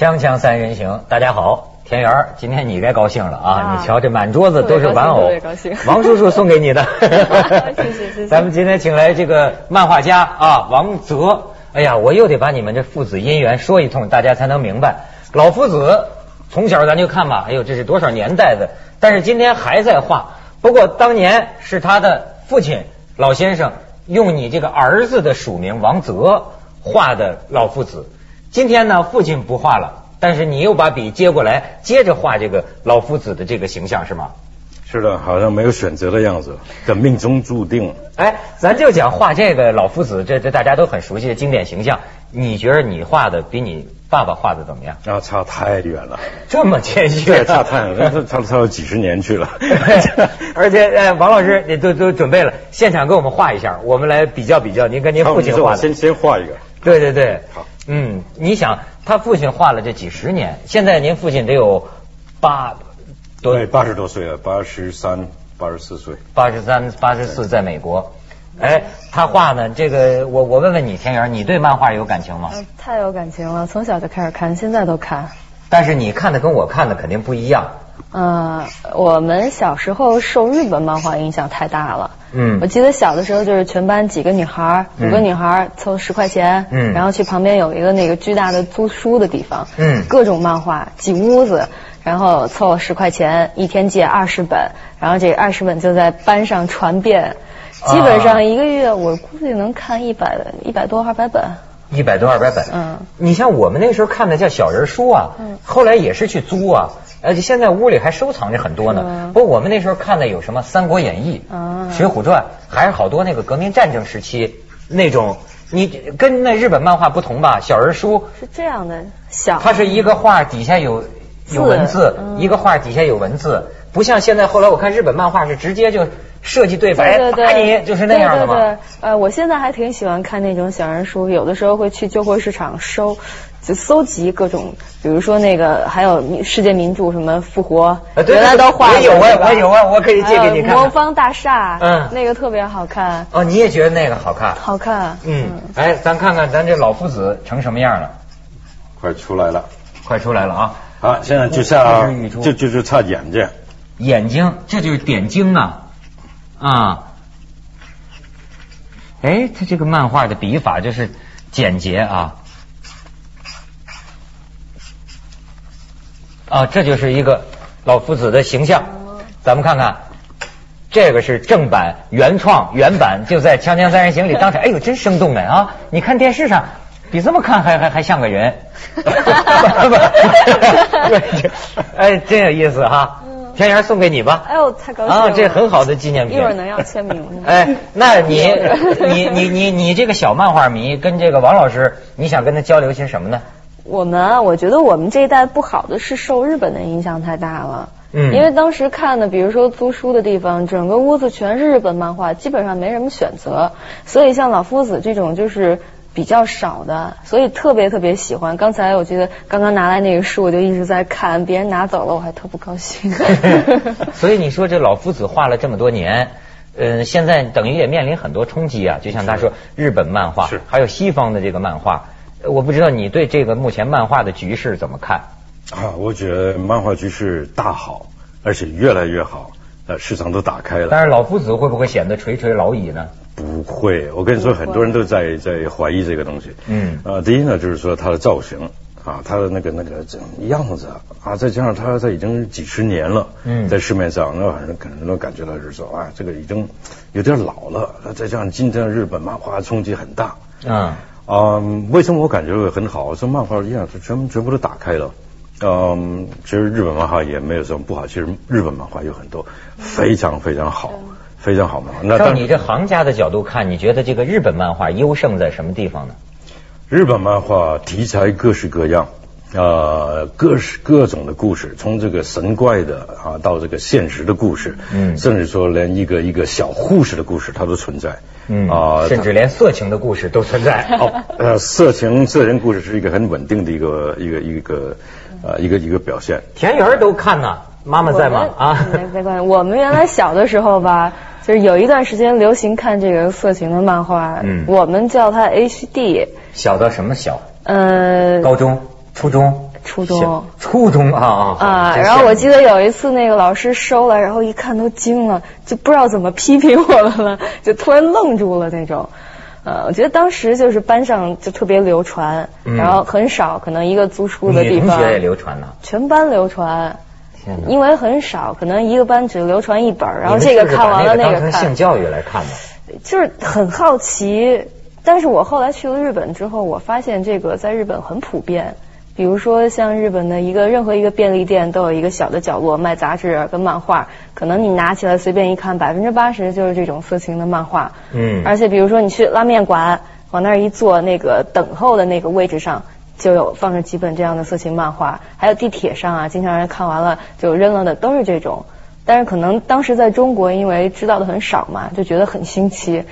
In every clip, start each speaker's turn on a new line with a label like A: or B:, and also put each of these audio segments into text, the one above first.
A: 锵锵三人行，大家好，田园，今天你该高兴了啊！
B: 啊
A: 你瞧这满桌子都是玩偶
B: 高兴
A: 王叔叔送给你的。
B: 谢谢谢谢
A: 咱们今天请来这个漫画家啊，王泽。哎呀，我又得把你们这父子姻缘说一通，大家才能明白。老夫子从小咱就看吧，哎呦，这是多少年代的，但是今天还在画。不过当年是他的父亲老先生用你这个儿子的署名王泽画的老夫子。今天呢，父亲不画了，但是你又把笔接过来，接着画这个老夫子的这个形象是吗？
C: 是的，好像没有选择的样子，这命中注定。
A: 哎，咱就讲画这个老夫子，这这大家都很熟悉的经典形象。你觉得你画的比你爸爸画的怎么样？
C: 啊，差太远了，
A: 这么谦虚，
C: 对，差太远了，差差了几十年去了。
A: 而且，哎，王老师，你都都准备了，现场给我们画一下，我们来比较比较，您跟您父亲画的。
C: 先先画一个。
A: 对对对，
C: 好，
A: 嗯，你想他父亲画了这几十年，现在您父亲得有八多
C: 对，八十多岁了，八十三、八十四岁。
A: 八十三、八十四，在美国。哎，他画呢，这个我我问问你，田园，你对漫画有感情吗？
B: 嗯太有感情了，从小就开始看，现在都看。
A: 但是你看的跟我看的肯定不一样。
B: 呃，我们小时候受日本漫画影响太大了。
A: 嗯。
B: 我记得小的时候就是全班几个女孩五个女孩儿凑十块钱，
A: 嗯。
B: 然后去旁边有一个那个巨大的租书的地方，
A: 嗯。
B: 各种漫画几屋子，然后凑十块钱，一天借二十本，然后这二十本就在班上传遍，基本
A: 啊
B: 上一个月我估计能看一百一百多二百本。
A: 一百多二百本，
B: 嗯。
A: 你像我们那时候看的叫小人书啊，
B: 嗯。
A: 后来也是去租啊，而且现在屋里还收藏着很多呢。不过我们那时候看的有什么《三国演义》
B: 啊
A: 水浒传》，还是好多那个革命战争时期那种。你跟那日本漫画不同吧？小人书
B: 是这样的，小
A: 它是一个画底下有有文字，
B: 嗯
A: 一个画底下有文字，不像现在后来我看日本漫画是直接就设计对白，
B: 对对
A: 打，你就是那样的嘛。
B: 对对对，呃，我现在还挺喜欢看那种小人书，有的时候会去旧货市场收，就搜集各种，比如说那个还有世界名著什么复活，
A: 啊对
B: 原来都画
A: 我有啊我有啊我可以借给你看看
B: 还有魔方大厦，
A: 嗯
B: 那个特别好看，
A: 哦，你也觉得那个好看？
B: 好看，
A: 嗯，哎，咱看看咱这老夫子成什么样了，
C: 快出来了。
A: 快出来了啊！
C: 好，现在就
A: 呼
C: 差就就就差眼睛。
A: 眼睛，这就是点睛啊啊！哎，他这个漫画的笔法就是简洁啊啊，这就是一个老夫子的形象。咱们看看，这个是正版、原创、原版，就在《锵锵三人行》里当场，哎呦，真生动的啊！你看电视上，比这么看还还还像个人。哎，真有意思哈！田园送给你吧。
B: 哎呦，太高兴了！
A: 啊，这很好的纪念品。
B: 一会儿能要签名吗？
A: 哎，那你 你你你你这个小漫画迷跟这个王老师，你想跟他交流些什么呢？
B: 我们啊，我觉得我们这一代不好的是受日本的影响太大了。
A: 嗯
B: 因为当时看的，比如说租书的地方，整个屋子全是日本漫画，基本上没什么选择，所以像老夫子这种就是比较少的，所以特别特别喜欢。刚才我记得刚刚拿来那个书，我就一直在看，别人拿走了我还特不高兴。
A: 所以你说这老夫子画了这么多年，呃，现在等于也面临很多冲击啊。就像他说，日本漫画还有西方的这个漫画，呃我不知道你对这个目前漫画的局势怎么看？
C: 啊，我觉得漫画局势大好，而且越来越好，呃，市场都打开了。
A: 但是老夫子会不会显得垂垂老矣呢？
C: 不会，我跟你说，很多人都在在怀疑这个东西。
A: 嗯
C: 呃，第一呢，就是说它的造型啊，它的那个那个这样子啊，再加上它它已经几十年了，
A: 嗯
C: 在市面上，那很多可能都感觉到就是说啊，这个已经有点老了，再加上今天日本漫画冲击很大。
A: 嗯
C: 嗯，为什么我感觉会很好？这漫画一样，它全全部都打开了。嗯，其实日本漫画也没有什么不好，其实日本漫画有很多非常非常好，非常好漫画。那当
A: 照你这行家的角度看，你觉得这个日本漫画优胜在什么地方呢？
C: 日本漫画题材各式各样，呃，各式各种的故事，从这个神怪的啊，到这个现实的故事，
A: 嗯
C: 甚至说连一个一个小护士的故事，它都存在，
A: 嗯
C: 啊，
A: 甚至连色情的故事都存在。
C: 哦，呃，色情色情故事是一个很稳定的一个一个一个呃一个一个表现。
A: 田园都看呢，妈妈在吗？啊，
B: 没没关系。我们原来小的时候吧，就是有一段时间流行看这个色情的漫画，
A: 嗯
B: 我们叫它 HD，
A: 小到什么小？
B: 呃，
A: 高中、初中？
B: 初中。
A: 初中啊啊
B: 啊！然后我记得有一次那个老师收了，然后一看都惊了，就不知道怎么批评我们了，就突然愣住了那种。呃，我觉得当时就是班上就特别流传，然后很少可能一个租书的地方，
A: 同学也流传了，
B: 全班流传。因为很少，可能一个班只流传一本，然后这个看完了那个看。
A: 性教育来看的？
B: 就是很好奇，但是我后来去了日本之后，我发现这个在日本很普遍。比如说像日本的一个任何一个便利店都有一个小的角落卖杂志跟漫画，可能你拿起来随便一看，百分之八十就是这种色情的漫画。嗯。而且比如说你去拉面馆，往那儿一坐，那个等候的那个位置上。就有放着几本这样的色情漫画，还有地铁上啊，经常人看完了就扔了的都是这种。但是可能当时在中国，因为知道的很少嘛，就觉得很新奇。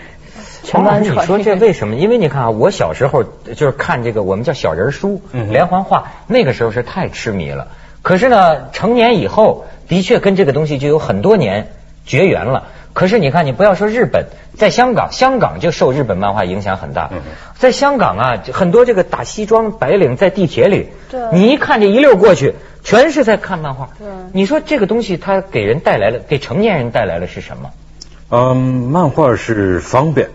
B: 全班
A: 传。你说这为什么？因为你看啊，我小时候就是看这个我们叫小人书、连环画，那个时候是太痴迷了。可是呢，成年以后的确跟这个东西就有很多年绝缘了。可是你看，你不要说日本，在香港，香港就受日本漫画影响很大。在香港啊，很多这个打西装白领在地铁里，你一看这一溜过去，全是在看漫画。你说这个东西它给人带来了，给成年人带来了是什么？
C: 嗯，漫画是方便。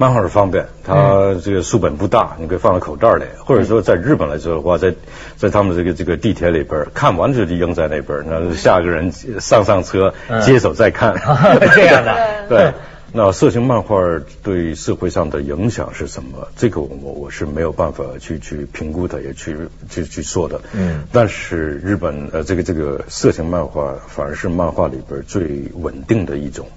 C: 漫画是方便，它这个书本不大，你可以放在口袋里，或者说在日本来说的话，在在他们这个这个地铁里边看完就扔在那边，那下个人上上车接手再看，
A: 这样的。
C: 对，那色情漫画对社会上的影响是什么？这个我我是没有办法去去评估的，也去去去说的。嗯。但是日本呃，这个这个色情漫画反而是漫画里边最稳定的一种。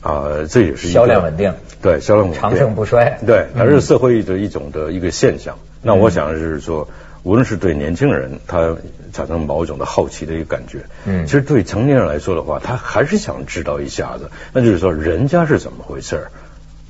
C: 啊，这也是
A: 销量稳定，
C: 对销量稳定，
A: 长盛不衰，
C: 对，它是社会的一种的一个现象。那我想是说，无论是对年轻人，他产生某种的好奇的一个感觉，嗯，其实对成年人来说的话，他还是想知道一下子，那就是说人家是怎么回事儿。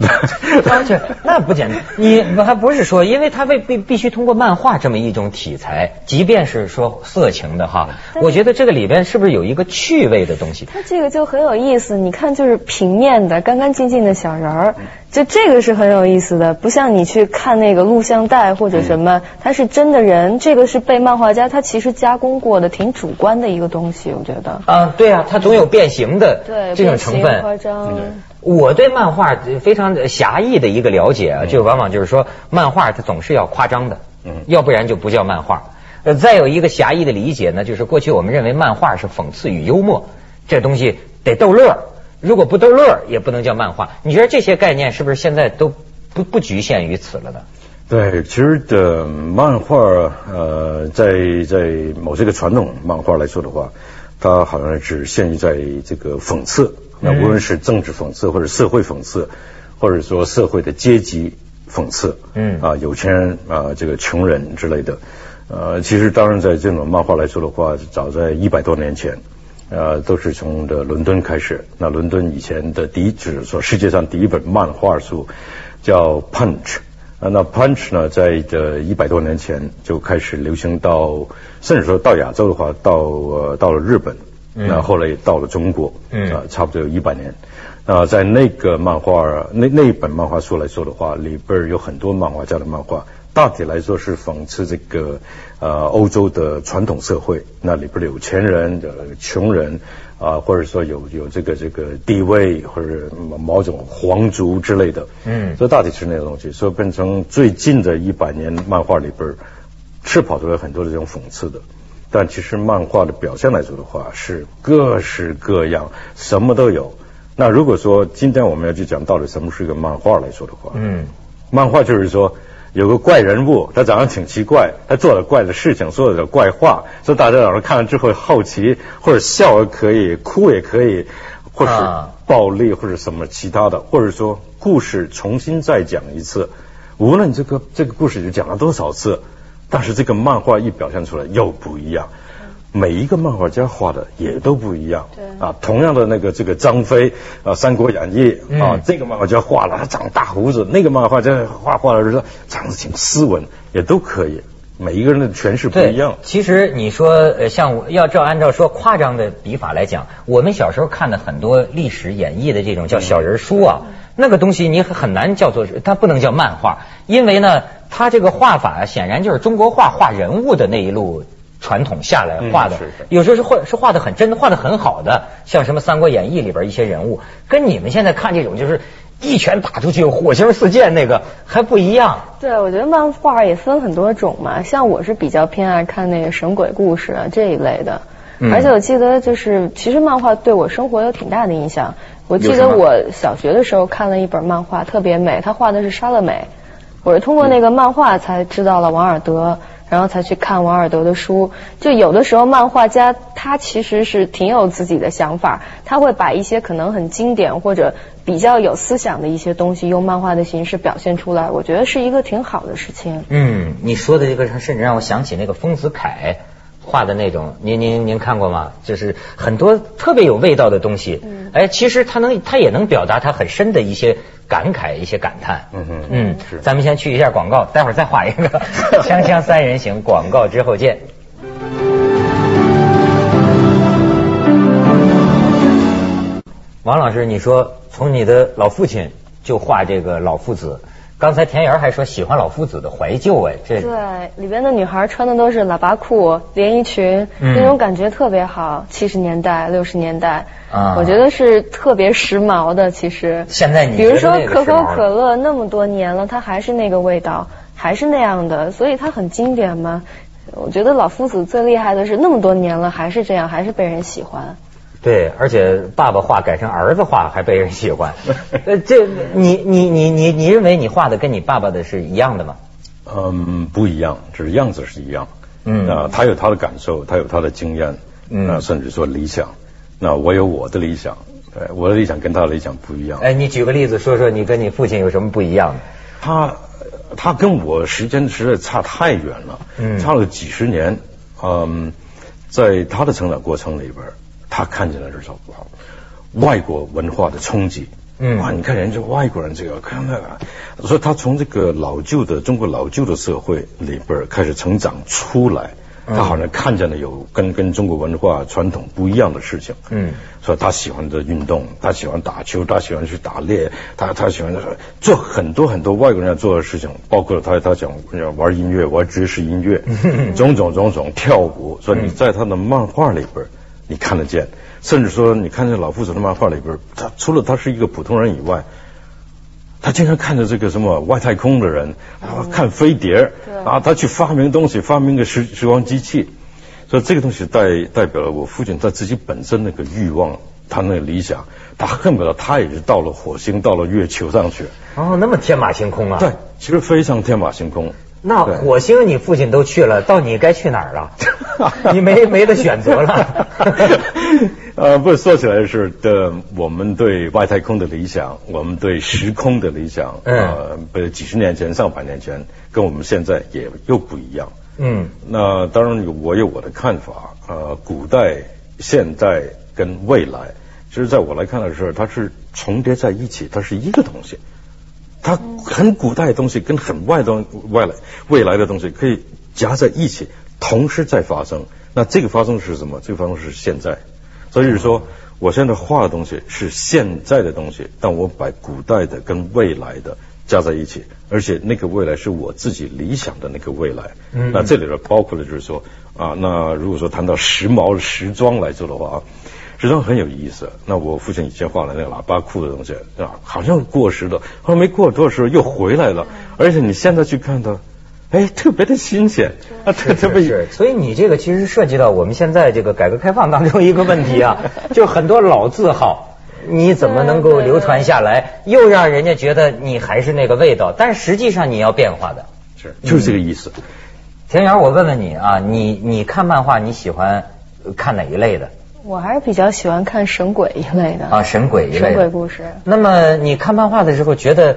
A: 而且那不简单，你还不是说，因为他必必必须通过漫画这么一种题材，即便是说色情的哈，我觉得这个里边是不是有一个趣味的东西？
B: 它这个就很有意思，你看就是平面的、干干净净的小人儿，就这个是很有意思的，不像你去看那个录像带或者什么，它是真的人，这个是被漫画家他其实加工过的，挺主观的一个东西，我觉得。
A: 啊，对啊，它总有变形的这种成分。
B: 夸张。
A: 我对漫画非常狭义的一个了解啊，就往往就是说，漫画它总是要夸张的，嗯，要不然就不叫漫画。呃，再有一个狭义的理解呢，就是过去我们认为漫画是讽刺与幽默，这东西得逗乐，如果不逗乐也不能叫漫画。你觉得这些概念是不是现在都不不局限于此了呢？
C: 对，其实的漫画呃，在在某些个传统漫画来说的话，它好像只限于在这个讽刺。那无论是政治讽刺，或者社会讽刺，或者说社会的阶级讽刺，嗯啊，有钱人啊，这个穷人之类的，呃，其实当然在这种漫画来说的话，早在一百多年前，呃，都是从的伦敦开始。那伦敦以前的第一，就是说世界上第一本漫画书叫 Punch，啊，那 Punch 呢，在这一百多年前就开始流行到，甚至说到亚洲的话，到呃到了日本。那后来也到了中国，啊，差不多有一百年。那在那个漫画那那一本漫画书来说的话，里边有很多漫画家的漫画，大体来说是讽刺这个呃欧洲的传统社会。那里边有钱人、的穷人啊，或者说有有这个这个地位或者某种皇族之类的。嗯，所以大体是那个东西。所以变成最近的一百年漫画里边，是跑出来很多的这种讽刺的。但其实漫画的表现来说的话，是各式各样，什么都有。那如果说今天我们要去讲到底什么是一个漫画来说的话，嗯，漫画就是说有个怪人物，他长得挺奇怪，他做了怪的事情，说了怪话，所以大家早上看了之后好奇，或者笑也可以，哭也可以，或是暴力或者什么其他的，或者说故事重新再讲一次，无论这个这个故事就讲了多少次。但是这个漫画一表现出来又不一样，每一个漫画家画的也都不一样。对啊，同样的那个这个张飞啊，《三国演义》啊，这个漫画家画了他长大胡子，那个漫画家画画的时候长得挺斯文，也都可以。每一个人的诠释不一样。
A: 其实你说呃，像要照按照说夸张的笔法来讲，我们小时候看的很多历史演绎的这种叫小人书啊，那个东西你很难叫做它不能叫漫画，因为呢。他这个画法显然就是中国画画人物的那一路传统下来画的，
C: 嗯是是。
A: 有时候是画是画的很真的，画的很好的，像什么《三国演义》里边一些人物，跟你们现在看这种就是一拳打出去火星四溅那个还不一样。
B: 对，我觉得漫画也分很多种嘛，像我是比较偏爱看那个神鬼故事啊这一类的，
A: 嗯。
B: 而且我记得就是其实漫画对我生活有挺大的影响。我记得我小学的时候看了一本漫画，特别美，他画的是莎乐美，我是通过那个漫画才知道了王尔德。然后才去看王尔德的书，就有的时候漫画家他其实是挺有自己的想法，他会把一些可能很经典或者比较有思想的一些东西用漫画的形式表现出来，我觉得是一个挺好的事情。
A: 嗯，你说的这个甚至让我想起那个丰子恺画的那种，您您您看过吗？就是很多特别有味道的东西，
B: 嗯
A: 哎，其实他能他也能表达他很深的一些感慨、一些感叹。
C: 嗯哼
A: 嗯
C: 是，
A: 咱们先去一下广告，待会儿再画一个 锵锵三人行，广告之后见。王老师，你说从你的老父亲就画这个老夫子，刚才田园还说喜欢老夫子的怀旧，哎，这
B: 对，里边的女孩穿的都是喇叭裤、连衣裙，
A: 嗯
B: 那种感觉特别好。七十年代、六十年代，
A: 啊
B: 我觉得是特别时髦的。其实，
A: 现在你
B: 比如说可口可乐那么多年了，它还是那个味道，还是那样的，所以它很经典嘛。我觉得老夫子最厉害的是那么多年了还是这样，还是被人喜欢。
A: 对，而且爸爸画改成儿子画还被人喜欢。呃，这你你你你你认为你画的跟你爸爸的是一样的吗？
C: 嗯，不一样，只是样子是一样。
A: 嗯
C: 那他有他的感受，他有他的经验，
A: 嗯
C: 那甚至说理想。那我有我的理想，对，我的理想跟他的理想不一样。
A: 哎，你举个例子说说你跟你父亲有什么不一样的？
C: 他他跟我时间实在差太远了，
A: 嗯
C: 差了几十年。嗯，在他的成长过程里边，他看见了这种外国文化的冲击。
A: 嗯
C: 哇，你看人家外国人这个看那个，所以他从这个老旧的中国老旧的社会里边开始成长出来，
A: 嗯
C: 他好像看见了有跟跟中国文化传统不一样的事情。
A: 嗯，
C: 所以他喜欢的运动，他喜欢打球，他喜欢去打猎，他他喜欢做很多很多外国人要做的事情，包括他他想玩音乐，玩爵士音乐，种种种种跳舞。所以你在他的漫画里边，你看得见，甚至说你看这老夫子的漫画里边，他除了他是一个普通人以外。他经常看着这个什么外太空的人，啊，看飞碟，啊，他去发明东西，发明个时时光机器，所以这个东西代代表了我父亲他自己本身那个欲望，他那个理想，他恨不得他也是到了火星，到了月球上去。
A: 哦，那么天马行空啊！
C: 对，其实非常天马行空。
A: 那火星你父亲都去了，到你该去哪儿了？你没没得选择了。
C: 呃，不，说起来是的，我们对外太空的理想，我们对时空的理想，
A: 嗯
C: 呃，不，几十年前、上百年前，跟我们现在也又不一样。
A: 嗯
C: 那当然，我有我的看法。呃，古代、现代跟未来，其实在我来看的时候，它是重叠在一起，它是一个东西。它很古代的东西跟很外的外来未来的东西可以夹在一起，同时在发生。那这个发生是什么？这个发生是现在。所以是说，我现在画的东西是现在的东西，但我把古代的跟未来的加在一起，而且那个未来是我自己理想的那个未来。
A: 嗯
C: 那这里边包括了就是说啊，那如果说谈到时髦时装来说的话啊，时装很有意思。那我父亲以前画的那个喇叭裤的东西对吧，好像过时了，后来没过多少时候又回来了，而且你现在去看它，哎，特别的新鲜啊，特特别
A: 是，所以你这个其实涉及到我们现在这个改革开放当中一个问题啊，就很多老字号，你怎么能够流传下来，又让人家觉得你还是那个味道，但实际上你要变化的。
C: 是就是这个意思。
A: 田园，我问问你啊，你你看漫画你喜欢呃看哪一类的
B: 我还是比较喜欢看神鬼一类的
A: 啊？神鬼一类
B: 神鬼
A: 的。
B: 故事。
A: 那么你看漫画的时候，觉得，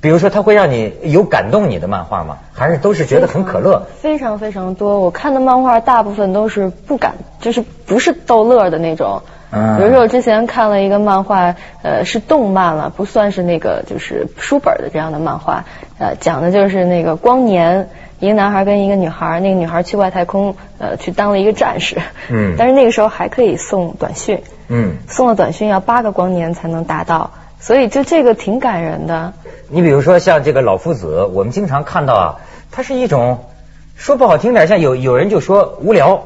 A: 比如说它会让你有感动你的漫画吗？还是都是觉得很可乐？
B: 非常非常多。我看的漫画大部分都是不敢，就是不是逗乐的那种。
A: 嗯
B: 比如说我之前看了一个漫画，呃，是动漫了，不算是那个就是书本的这样的漫画，呃，讲的就是那个光年。一个男孩跟一个女孩，那个女孩去外太空，呃，去当了一个战士。
A: 嗯
B: 但是那个时候还可以送短讯，
A: 嗯，
B: 送了短讯要八个光年才能达到，所以就这个挺感人的。
A: 你比如说像这个老夫子，我们经常看到啊，它是一种说不好听点，像有有人就说无聊，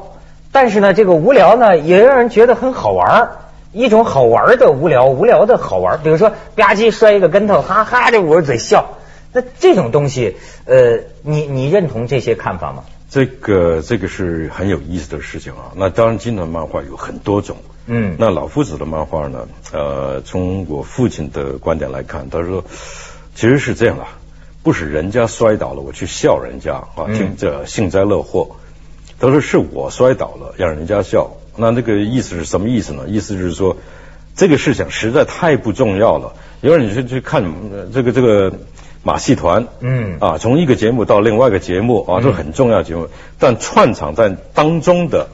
A: 但是呢，这个无聊呢，也让人觉得很好玩儿。一种好玩的无聊，无聊的好玩。比如说吧唧摔一个跟头，哈哈就捂着嘴笑。那这种东西，呃，你你认同这些看法吗？
C: 这个这个是很有意思的事情啊。那当然，金团漫画有很多种。
A: 嗯。
C: 那老夫子的漫画呢？呃，从我父亲的观点来看，他说其实是这样的，不是人家摔倒了，我去笑人家啊，听着幸灾乐祸。他说是我摔倒了，让人家笑。那那个意思是什么意思呢？意思就是说，这个事情实在太不重要了。因为你去去看这个这个马戏团，
A: 嗯，
C: 啊，从一个节目到另外一个节目啊，都很重要节目。但串场在当中的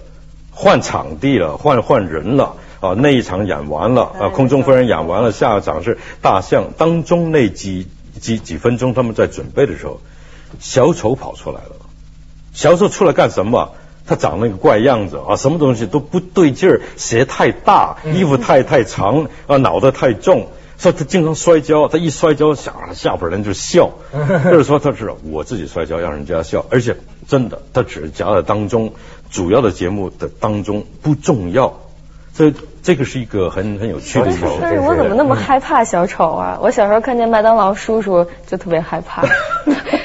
C: 换场地了，换换人了啊，那一场演完了啊，空中飞人演完了，下一场是大象。当中那几几几分钟他们在准备的时候，小丑跑出来了。小丑出来干什么？他长那个怪样子啊，什么东西都不对劲儿，鞋太大，衣服太太长啊，脑袋太重，所以他经常摔跤。他一摔跤，下下边人就笑，就是说他是我自己摔跤让人家笑，而且真的他只是夹在当中，主要的节目的当中不重要。所以这个是一个很很有趣的一个。
B: 但是我怎么那么害怕小丑啊？我小时候看见麦当劳叔叔就特别害怕。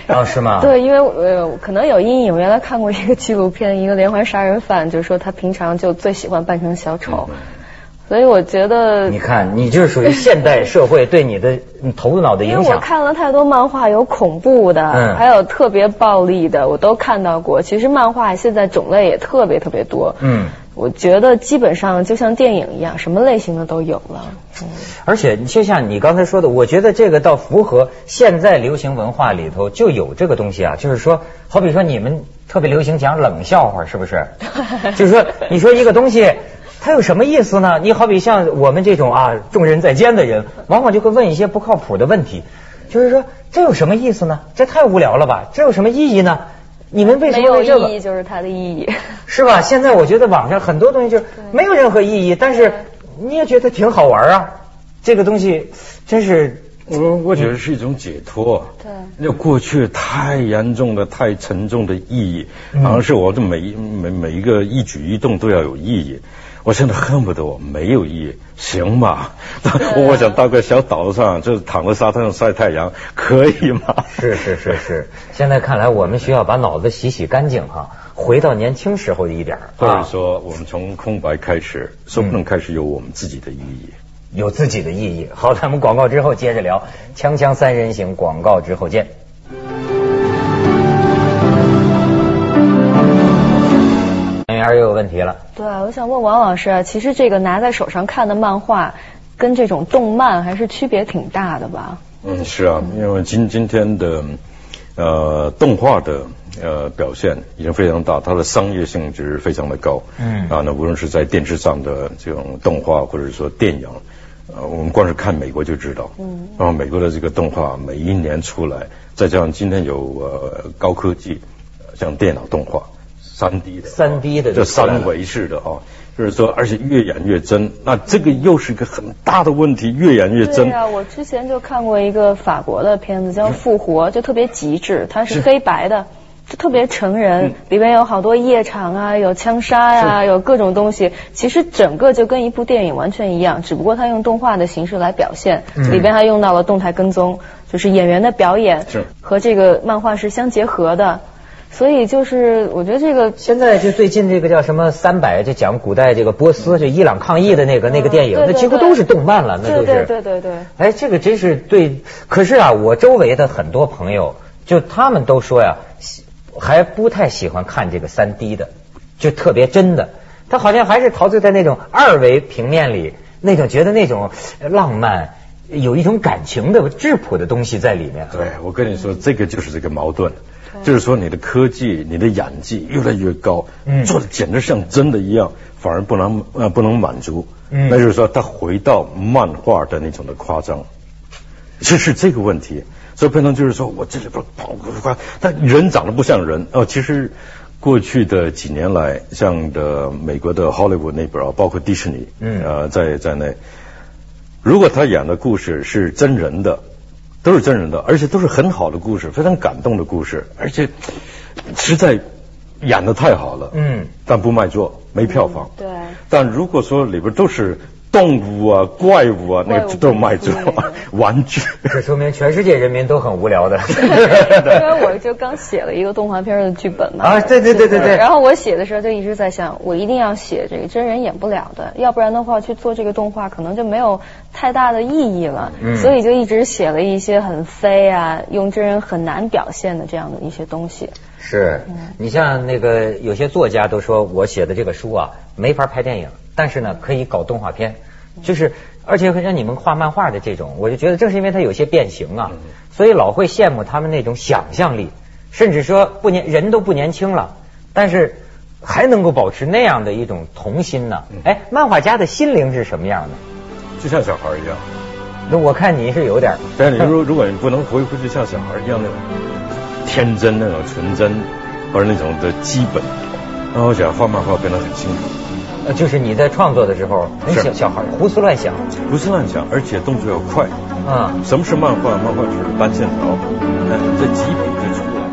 A: 哦，是吗？
B: 对，因为呃可能有阴影。我原来看过一个纪录片，一个连环杀人犯，就是说他平常就最喜欢扮成小丑。所以我觉得，
A: 你看，你就是属于现代社会对你的头脑的影响。
B: 因为我看了太多漫画，有恐怖的，
A: 嗯，
B: 还有特别暴力的，我都看到过。其实漫画现在种类也特别特别多，
A: 嗯，
B: 我觉得基本上就像电影一样，什么类型的都有了。嗯，
A: 而且就像你刚才说的，我觉得这个倒符合现在流行文化里头就有这个东西啊，就是说，好比说你们特别流行讲冷笑话，是不是？就是说，你说一个东西。它有什么意思呢？你好比像我们这种啊，众人在奸的人，往往就会问一些不靠谱的问题，就是说这有什么意思呢？这太无聊了吧？这有什么意义呢？你们为什么
B: 没有意义？就是它的意义，
A: 是吧？现在我觉得网上很多东西就没有任何意义，但是你也觉得挺好玩啊。这个东西真是，
C: 我我觉得是一种解脱。
B: 对，
C: 那过去太严重的、太沉重的意义，好像是我的每每每一个一举一动都要有意义。我现在恨不得我没有意义，行吗？我想到个小岛上，就是躺在沙滩上晒太阳，可以吗？
A: 是是是是，现在看来我们需要把脑子洗洗干净哈，回到年轻时候的一点儿
C: 或者说我们从空白开始，说不能开始有我们自己的意义，
A: 有自己的意义。好，咱们广告之后接着聊《锵锵三人行》，广告之后见。圆圆又有问题了。
B: 对，我想问王老师啊，其实这个拿在手上看的漫画，跟这种动漫还是区别挺大的吧？
C: 嗯，是啊，因为今今天的呃动画的呃表现已经非常大，它的商业性质非常的高。
A: 嗯
C: 啊，那无论是在电视上的这种动画，或者说电影，呃，我们光是看美国就知道。
B: 嗯。
C: 然后美国的这个动画每一年出来，再加上今天有呃高科技，像电脑动画。三 D 的，
A: 三 D 的，
C: 这三维式的啊，就是说，而且越演越真，那这个又是一个很大的问题，越演越真。
B: 对啊，我之前就看过一个法国的片子叫《复活》，就特别极致，它是黑白的，就特别成人，里边有好多夜场啊，有枪杀呀，有各种东西。其实整个就跟一部电影完全一样，只不过它用动画的形式来表现，里边还用到了动态跟踪，就是演员的表演和这个漫画是相结合的。所以就是我觉得这个
A: 现在就最近这个叫什么三百，就讲古代这个波斯就伊朗抗议的那个那个电影，那几乎都是动漫了，那都是。
B: 对对对对。
A: 哎，这个真是对。可是啊，我周围的很多朋友，就他们都说呀，还不太喜欢看这个三 D 的，就特别真的。他好像还是陶醉在那种二维平面里，那种觉得那种浪漫，有一种感情的质朴的东西在里面。
C: 对，我跟你说，这个就是这个矛盾。就是说，你的科技、你的演技越来越高，做的简直像真的一样，反而不能呃不能满足。
A: 嗯，
C: 那就是说，他回到漫画的那种的夸张，就是这个问题，所以变成就是说我这里边跑夸，他人长得不像人哦。其实过去的几年来，像的美国的 Hollywood 那边啊，包括迪士尼，
A: 嗯，
C: 呃，在在内，如果他演的故事是真人的。都是真人的，而且都是很好的故事，非常感动的故事，而且实在演的太好了。
A: 嗯，
C: 但不卖座，没票房。
B: 对。
C: 但如果说里边都是动物啊、怪物啊，那个都卖座，玩具。
A: 这说明全世界人民都很无聊的。
B: 因为我就刚写了一个动画片的剧本嘛。
A: 啊，对对对对对。
B: 然后我写的时候就一直在想，我一定要写这个真人演不了的，要不然的话去做这个动画可能就没有太大的意义了。嗯。所以就一直写了一些很飞啊，用真人很难表现的这样的一些东西。
A: 是，你像那个有些作家都说我写的这个书啊没法拍电影，但是呢可以搞动画片。就是，而且像你们画漫画的这种，我就觉得正是因为它有些变形啊，所以老会羡慕他们那种想象力，甚至说不年人都不年轻了，但是还能够保持那样的一种童心呢。哎，漫画家的心灵是什么样的？
C: 就像小孩一样。
A: 那我看你是有点。
C: 但是你如如果你不能回复就像小孩一样那种天真、那种纯真，或者那种的基本，那我想画漫画变得很辛苦。
A: 呃，就是你在创作的时候，小小孩胡思乱想，
C: 胡思乱想，而且动作要快。嗯，什么是漫画？漫画就是单线条，这几笔就出来。